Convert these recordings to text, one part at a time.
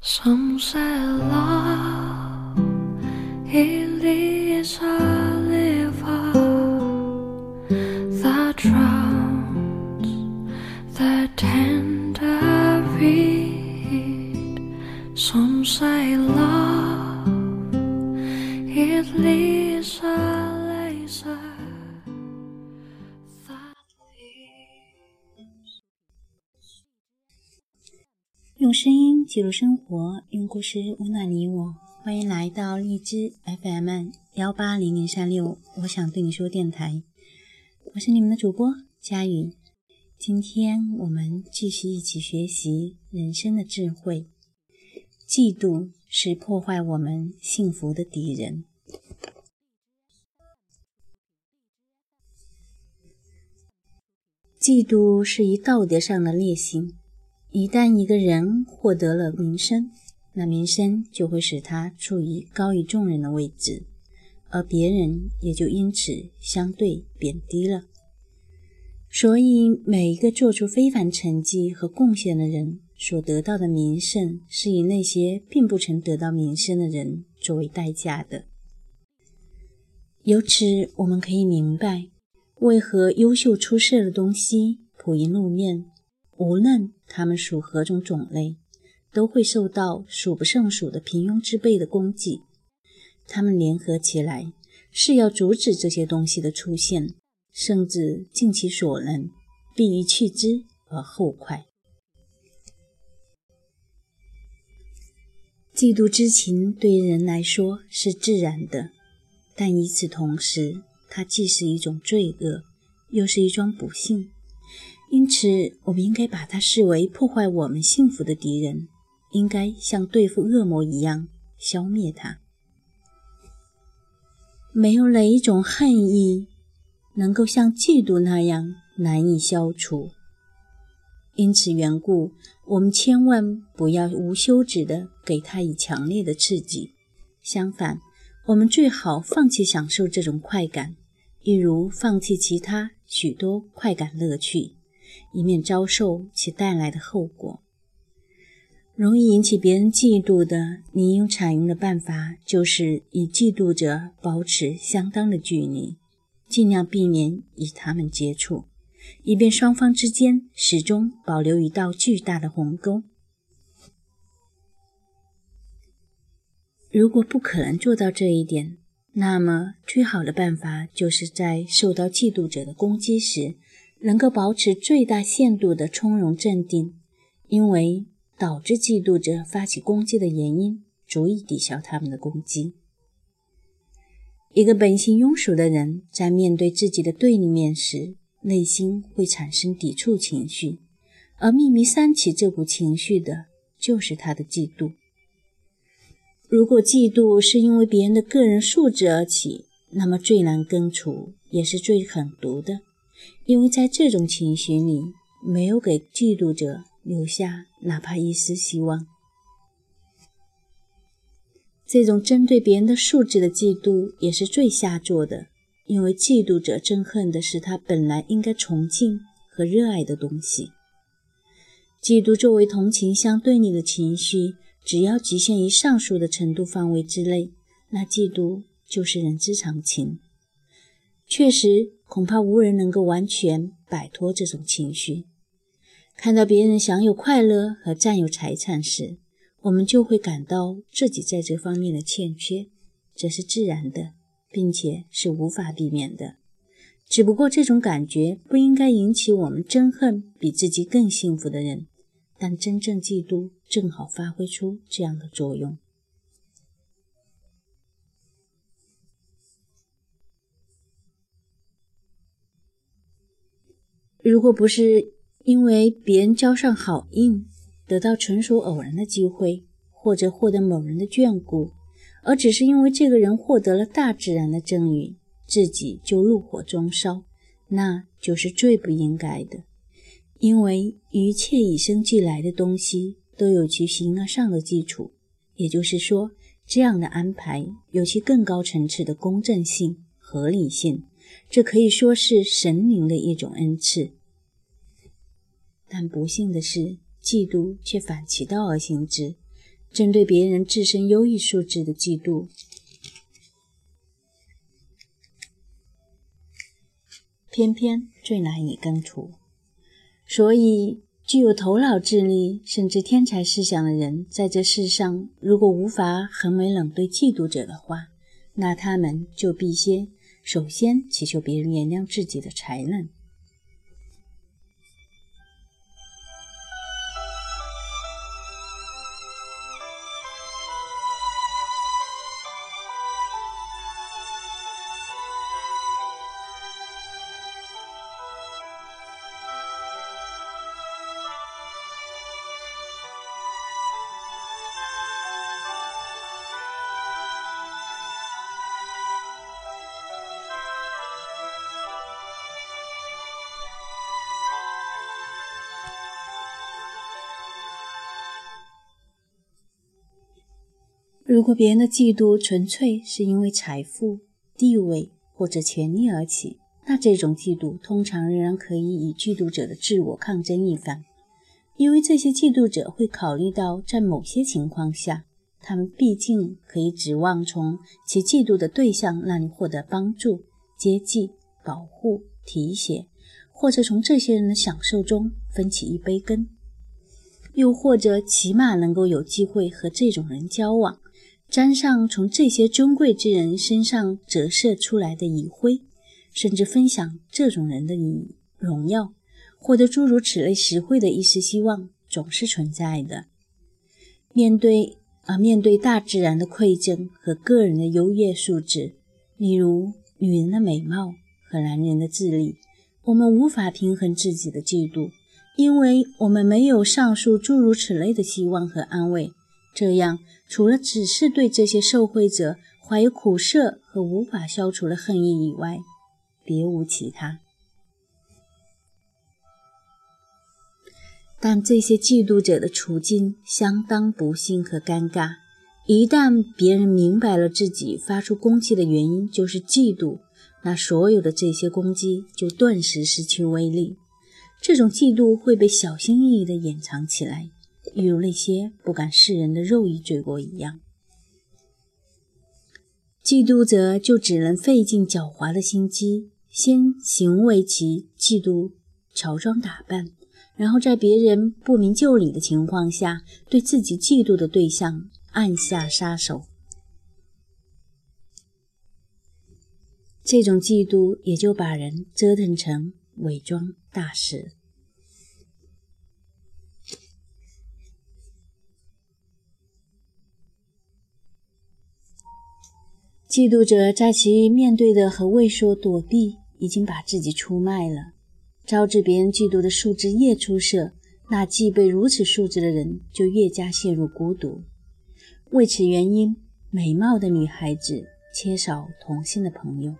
Some say love it is a river that drowns the tender reed. Some say love it is a laser 用声音记录生活，用故事温暖你我。欢迎来到荔枝 FM 幺八零零三六，我想对你说电台，我是你们的主播佳宇。今天我们继续一起学习人生的智慧。嫉妒是破坏我们幸福的敌人。嫉妒是一道德上的劣行。一旦一个人获得了名声，那名声就会使他处于高于众人的位置，而别人也就因此相对贬低了。所以，每一个做出非凡成绩和贡献的人所得到的名声，是以那些并不曾得到名声的人作为代价的。由此，我们可以明白，为何优秀出色的东西普映路面。无论他们属何种种类，都会受到数不胜数的平庸之辈的攻击。他们联合起来，是要阻止这些东西的出现，甚至尽其所能，必于去之而后快。嫉妒之情对人来说是自然的，但与此同时，它既是一种罪恶，又是一桩不幸。因此，我们应该把它视为破坏我们幸福的敌人，应该像对付恶魔一样消灭它。没有哪一种恨意能够像嫉妒那样难以消除。因此缘故，我们千万不要无休止地给它以强烈的刺激。相反，我们最好放弃享受这种快感，一如放弃其他许多快感乐趣。以免遭受其带来的后果。容易引起别人嫉妒的，你应采用的办法就是与嫉妒者保持相当的距离，尽量避免与他们接触，以便双方之间始终保留一道巨大的鸿沟。如果不可能做到这一点，那么最好的办法就是在受到嫉妒者的攻击时。能够保持最大限度的从容镇定，因为导致嫉妒者发起攻击的原因足以抵消他们的攻击。一个本性庸俗的人在面对自己的对立面时，内心会产生抵触情绪，而秘密煽起这股情绪的就是他的嫉妒。如果嫉妒是因为别人的个人素质而起，那么最难根除，也是最狠毒的。因为在这种情绪里，没有给嫉妒者留下哪怕一丝希望。这种针对别人的素质的嫉妒也是最下作的，因为嫉妒者憎恨的是他本来应该崇敬和热爱的东西。嫉妒作为同情相对立的情绪，只要局限于上述的程度范围之内，那嫉妒就是人之常情。确实。恐怕无人能够完全摆脱这种情绪。看到别人享有快乐和占有财产时，我们就会感到自己在这方面的欠缺，这是自然的，并且是无法避免的。只不过这种感觉不应该引起我们憎恨比自己更幸福的人，但真正嫉妒正好发挥出这样的作用。如果不是因为别人交上好运，得到纯属偶然的机会，或者获得某人的眷顾，而只是因为这个人获得了大自然的赠予，自己就怒火中烧，那就是最不应该的。因为一切与生俱来的东西都有其形而上的基础，也就是说，这样的安排有其更高层次的公正性、合理性，这可以说是神灵的一种恩赐。但不幸的是，嫉妒却反其道而行之，针对别人自身优异素质的嫉妒，偏偏最难以根除。所以，具有头脑、智力甚至天才思想的人，在这世上，如果无法横眉冷对嫉妒者的话，那他们就必先首先祈求别人原谅自己的才能。如果别人的嫉妒纯粹是因为财富、地位或者权力而起，那这种嫉妒通常仍然可以以嫉妒者的自我抗争一番，因为这些嫉妒者会考虑到，在某些情况下，他们毕竟可以指望从其嫉妒的对象那里获得帮助、接济、保护、提携，或者从这些人的享受中分起一杯羹，又或者起码能够有机会和这种人交往。沾上从这些尊贵之人身上折射出来的余辉，甚至分享这种人的荣耀，获得诸如此类实惠的一丝希望，总是存在的。面对啊，面对大自然的馈赠和个人的优越素质，例如女人的美貌和男人的智力，我们无法平衡自己的嫉妒，因为我们没有上述诸如此类的希望和安慰。这样，除了只是对这些受贿者怀有苦涩和无法消除的恨意以外，别无其他。但这些嫉妒者的处境相当不幸和尴尬。一旦别人明白了自己发出攻击的原因就是嫉妒，那所有的这些攻击就顿时失去威力。这种嫉妒会被小心翼翼地掩藏起来。一如那些不敢示人的肉衣罪过一样，嫉妒者就只能费尽狡猾的心机，先行为其嫉妒，乔装打扮，然后在别人不明就里的情况下，对自己嫉妒的对象暗下杀手。这种嫉妒也就把人折腾成伪装大师。嫉妒者在其面对的和畏缩躲避，已经把自己出卖了。招致别人嫉妒的素质越出色，那具备如此素质的人就越加陷入孤独。为此原因，美貌的女孩子缺少同性的朋友。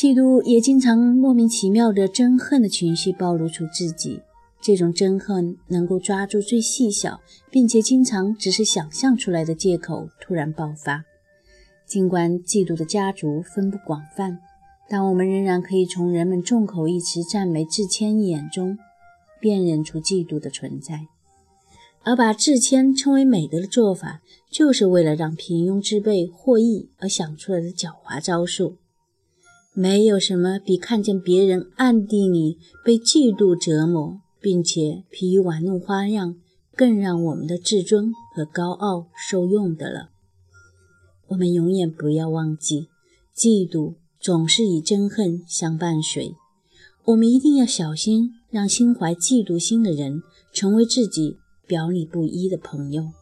嫉妒也经常莫名其妙的憎恨的情绪暴露出自己。这种憎恨能够抓住最细小，并且经常只是想象出来的借口突然爆发。尽管嫉妒的家族分布广泛，但我们仍然可以从人们众口一词赞美致谦眼中辨认出嫉妒的存在。而把致谦称为美德的做法，就是为了让平庸之辈获益而想出来的狡猾招数。没有什么比看见别人暗地里被嫉妒折磨。并且疲于玩弄花样，更让我们的自尊和高傲受用的了。我们永远不要忘记，嫉妒总是以憎恨相伴随。我们一定要小心，让心怀嫉妒心的人成为自己表里不一的朋友。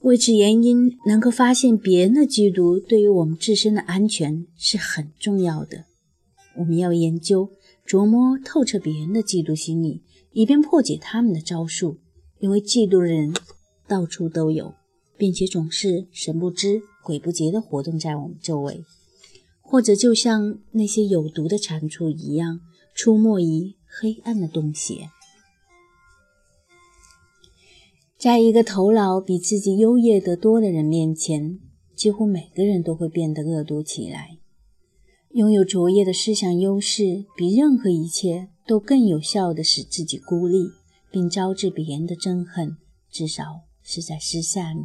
为此原因，能够发现别人的嫉妒，对于我们自身的安全是很重要的。我们要研究。琢磨透彻别人的嫉妒心理，以便破解他们的招数。因为嫉妒的人到处都有，并且总是神不知鬼不觉地活动在我们周围，或者就像那些有毒的蟾蜍一样，出没于黑暗的洞穴。在一个头脑比自己优越得多的人面前，几乎每个人都会变得恶毒起来。拥有卓越的思想优势，比任何一切都更有效地使自己孤立，并招致别人的憎恨，至少是在私下里。